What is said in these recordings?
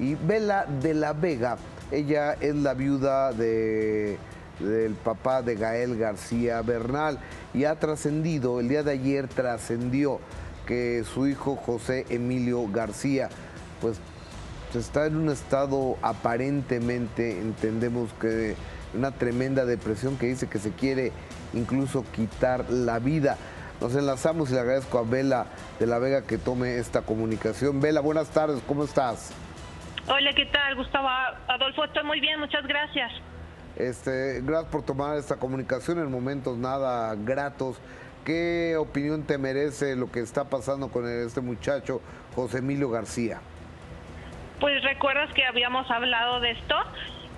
Y Vela de la Vega, ella es la viuda de, del papá de Gael García Bernal y ha trascendido, el día de ayer trascendió que su hijo José Emilio García, pues está en un estado aparentemente, entendemos que una tremenda depresión que dice que se quiere incluso quitar la vida. Nos enlazamos y le agradezco a Vela de la Vega que tome esta comunicación. Vela, buenas tardes, ¿cómo estás? Hola, ¿qué tal, Gustavo? Adolfo, estoy muy bien, muchas gracias. Este, gracias por tomar esta comunicación en momentos nada gratos. ¿Qué opinión te merece lo que está pasando con este muchacho, José Emilio García? Pues recuerdas que habíamos hablado de esto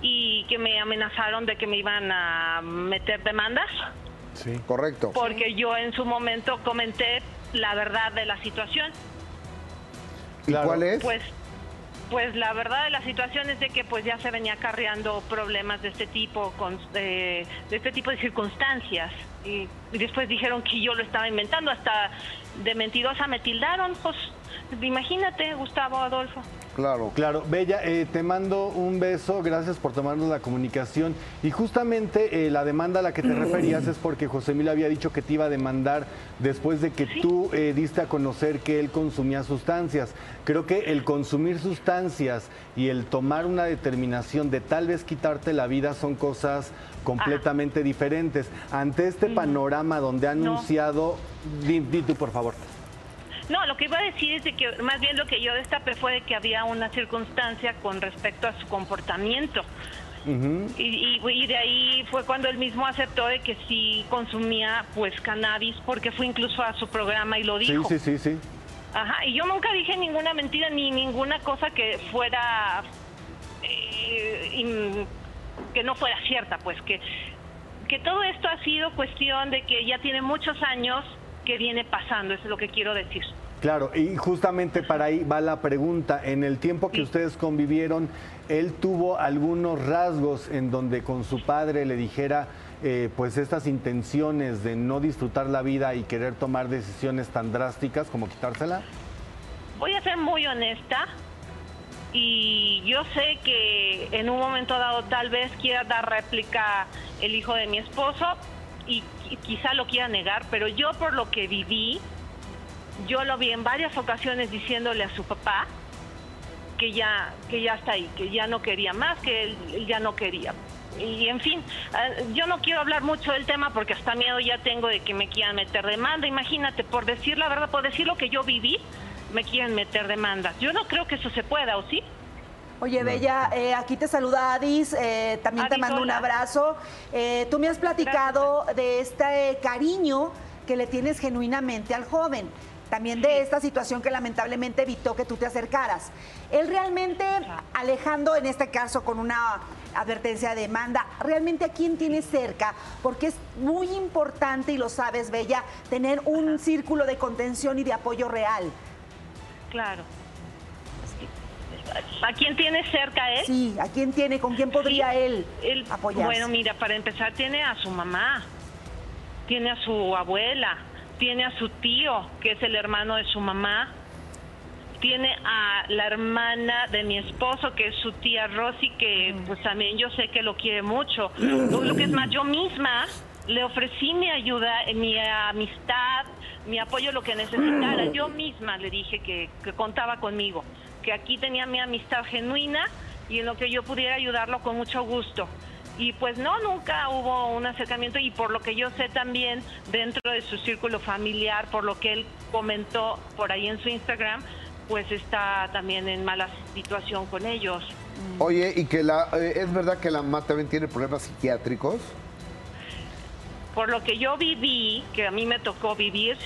y que me amenazaron de que me iban a meter demandas. Sí, correcto. Porque yo en su momento comenté la verdad de la situación. ¿Y cuál es? Pues pues la verdad de la situación es de que pues ya se venía acarreando problemas de este tipo, con, de, este tipo de circunstancias. Y, después dijeron que yo lo estaba inventando, hasta de mentirosa me tildaron, pues imagínate, Gustavo Adolfo. Claro. Claro. Bella, eh, te mando un beso, gracias por tomarnos la comunicación. Y justamente eh, la demanda a la que te referías es porque José Emilio había dicho que te iba a demandar después de que tú eh, diste a conocer que él consumía sustancias. Creo que el consumir sustancias y el tomar una determinación de tal vez quitarte la vida son cosas completamente diferentes. Ante este panorama donde ha anunciado, di tú por favor. No, lo que iba a decir es de que más bien lo que yo destapé fue de que había una circunstancia con respecto a su comportamiento. y, de ahí fue cuando él mismo aceptó de que sí consumía pues cannabis porque fue incluso a su programa y lo dijo. Sí, sí, sí, sí. Ajá, y yo nunca dije ninguna mentira ni ninguna cosa que fuera eh, que no fuera cierta, pues que que todo esto ha sido cuestión de que ya tiene muchos años que viene pasando, eso es lo que quiero decir. Claro, y justamente para ahí va la pregunta. En el tiempo que ustedes convivieron, ¿él tuvo algunos rasgos en donde con su padre le dijera eh, pues estas intenciones de no disfrutar la vida y querer tomar decisiones tan drásticas como quitársela? Voy a ser muy honesta y yo sé que en un momento dado tal vez quiera dar réplica el hijo de mi esposo y quizá lo quiera negar, pero yo por lo que viví, yo lo vi en varias ocasiones diciéndole a su papá que ya, que ya está ahí, que ya no quería más, que él, ya no quería. Y en fin, eh, yo no quiero hablar mucho del tema porque hasta miedo ya tengo de que me quieran meter demanda. Imagínate, por decir la verdad, por decir lo que yo viví, me quieren meter demanda. Yo no creo que eso se pueda, ¿o sí? Oye, Bella, eh, aquí te saluda Adis, eh, también te mando un abrazo. tú me has platicado de este cariño que le tienes genuinamente al joven también de esta situación que lamentablemente evitó que tú te acercaras. Él realmente, alejando en este caso con una advertencia de demanda, realmente a quién tiene cerca, porque es muy importante, y lo sabes, Bella, tener un círculo de contención y de apoyo real. Claro. ¿A quién tiene cerca él? Sí, ¿a quién tiene? ¿Con quién podría él, él apoyarse? Bueno, mira, para empezar tiene a su mamá, tiene a su abuela, tiene a su tío, que es el hermano de su mamá, tiene a la hermana de mi esposo, que es su tía Rosy, que pues también yo sé que lo quiere mucho. Lo que es más, yo misma le ofrecí mi ayuda, mi amistad, mi apoyo, lo que necesitara. Yo misma le dije que, que contaba conmigo, que aquí tenía mi amistad genuina y en lo que yo pudiera ayudarlo con mucho gusto y pues no, nunca hubo un acercamiento y por lo que yo sé también dentro de su círculo familiar, por lo que él comentó por ahí en su Instagram, pues está también en mala situación con ellos. Oye, ¿y que la, eh, es verdad que la mamá también tiene problemas psiquiátricos? Por lo que yo viví, que a mí me tocó vivir,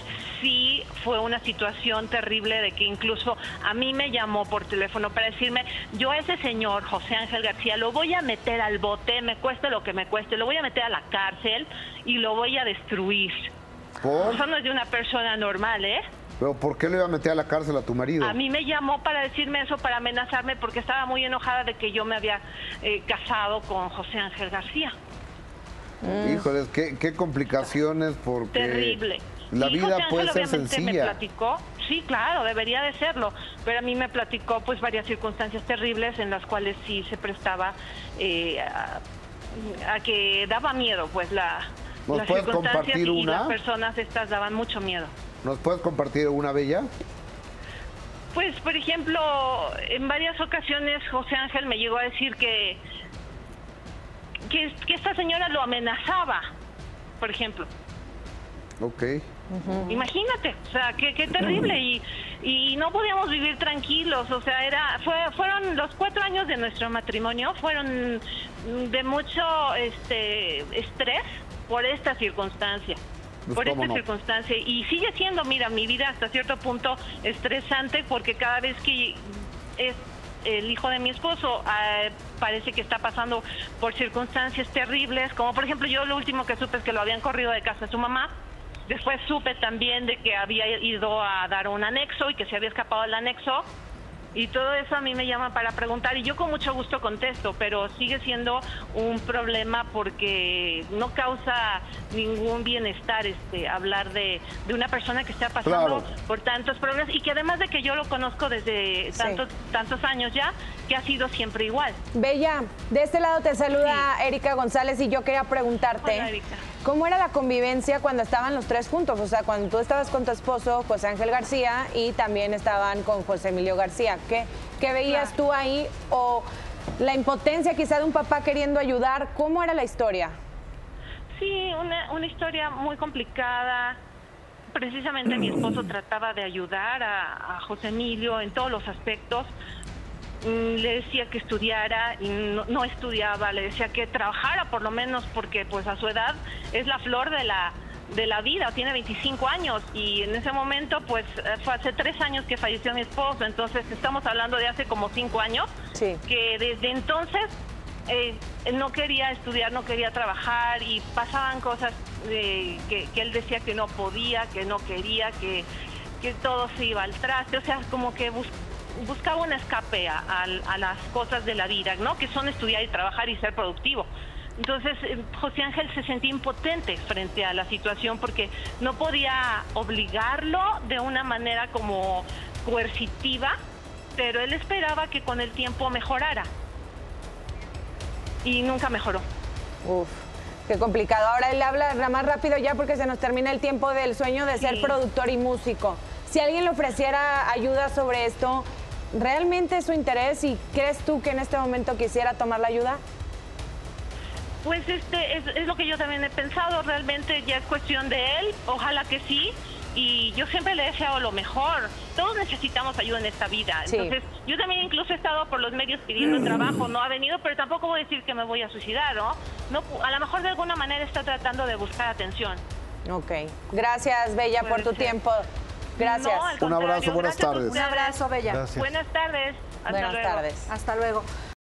sí fue una situación terrible de que incluso a mí me llamó por teléfono para decirme, yo a ese señor, José Ángel García, lo voy a meter al bote, me cueste lo que me cueste, lo voy a meter a la cárcel y lo voy a destruir. Eso no es de una persona normal, ¿eh? ¿Pero por qué le iba a meter a la cárcel a tu marido? A mí me llamó para decirme eso, para amenazarme, porque estaba muy enojada de que yo me había eh, casado con José Ángel García. Mm. qué, qué complicaciones porque... Terrible. La vida puede ser sencilla. Me platicó, sí, claro, debería de serlo, pero a mí me platicó pues varias circunstancias terribles en las cuales sí se prestaba eh, a, que daba miedo, pues la, las circunstancias y las personas estas daban mucho miedo. ¿Nos puedes compartir una bella? Pues, por ejemplo, en varias ocasiones José Ángel me llegó a decir que, que, esta señora lo amenazaba, por ejemplo. Ok. Imagínate, o sea, qué, qué terrible y, y no podíamos vivir tranquilos, o sea, era fue, fueron los cuatro años de nuestro matrimonio fueron de mucho este estrés por esta circunstancia. Pues, por esta circunstancia. Y sigue siendo, mira, mi vida hasta cierto punto estresante porque cada vez que es el hijo de mi esposo ah, parece que está pasando por circunstancias terribles, como por ejemplo yo lo último que supe es que lo habían corrido de casa de su mamá. Después supe también de que había ido a dar un anexo y que se había escapado del anexo y todo eso a mí me llama para preguntar y yo con mucho gusto contesto, pero sigue siendo un problema porque no causa ningún bienestar este hablar de, de una persona que está pasando por tantos problemas y que además de que yo lo conozco desde tantos tantos años ya, que ha sido siempre igual. Bella, de este lado te saluda Erika González y yo quería preguntarte. ¿Cómo era la convivencia cuando estaban los tres juntos? O sea, cuando tú estabas con tu esposo, José Ángel García, y también estaban con José Emilio García. ¿Qué, qué veías tú ahí? O la impotencia quizá de un papá queriendo ayudar. ¿Cómo era la historia? Sí, una, una historia muy complicada. Precisamente mi esposo trataba de ayudar a, a José Emilio en todos los aspectos le decía que estudiara y no, estudiaba, le decía que trabajara por lo menos porque pues a su edad es la flor de la de la vida, tiene 25 años y en ese momento pues fue hace tres años que falleció mi esposo, entonces estamos hablando de hace como cinco años, que desde entonces eh, no quería estudiar, no quería trabajar y pasaban cosas que, que, él decía que no podía, que no quería, que, que todo se iba al traste, o sea, como que buscaba buscaba un escape a, las cosas de la vida, ¿no? Que son estudiar y trabajar y ser productivo. Entonces, eh, José Ángel se sentía impotente frente a la situación porque no podía obligarlo de una manera como coercitiva, pero él esperaba que con el tiempo mejorara. Y nunca mejoró. Uf, qué complicado. Ahora él habla más rápido ya porque se nos termina el tiempo del sueño de ser productor y músico. Si alguien le ofreciera ayuda sobre esto, ¿Realmente es su interés y crees tú que en este momento quisiera tomar la ayuda? Pues este es, lo que yo también he pensado, realmente ya es cuestión de él, ojalá que sí, y yo siempre le he deseado lo mejor. Todos necesitamos ayuda en esta vida. Entonces, yo también incluso he estado por los medios pidiendo trabajo, no ha venido, pero tampoco voy a decir que me voy a suicidar, ¿no? no a lo mejor de alguna manera está tratando de buscar atención. Ok. Gracias, Bella, por tu tiempo. Gracias. un abrazo, buenas tardes. Un abrazo, Bella. Buenas tardes. Hasta buenas tardes. Hasta luego.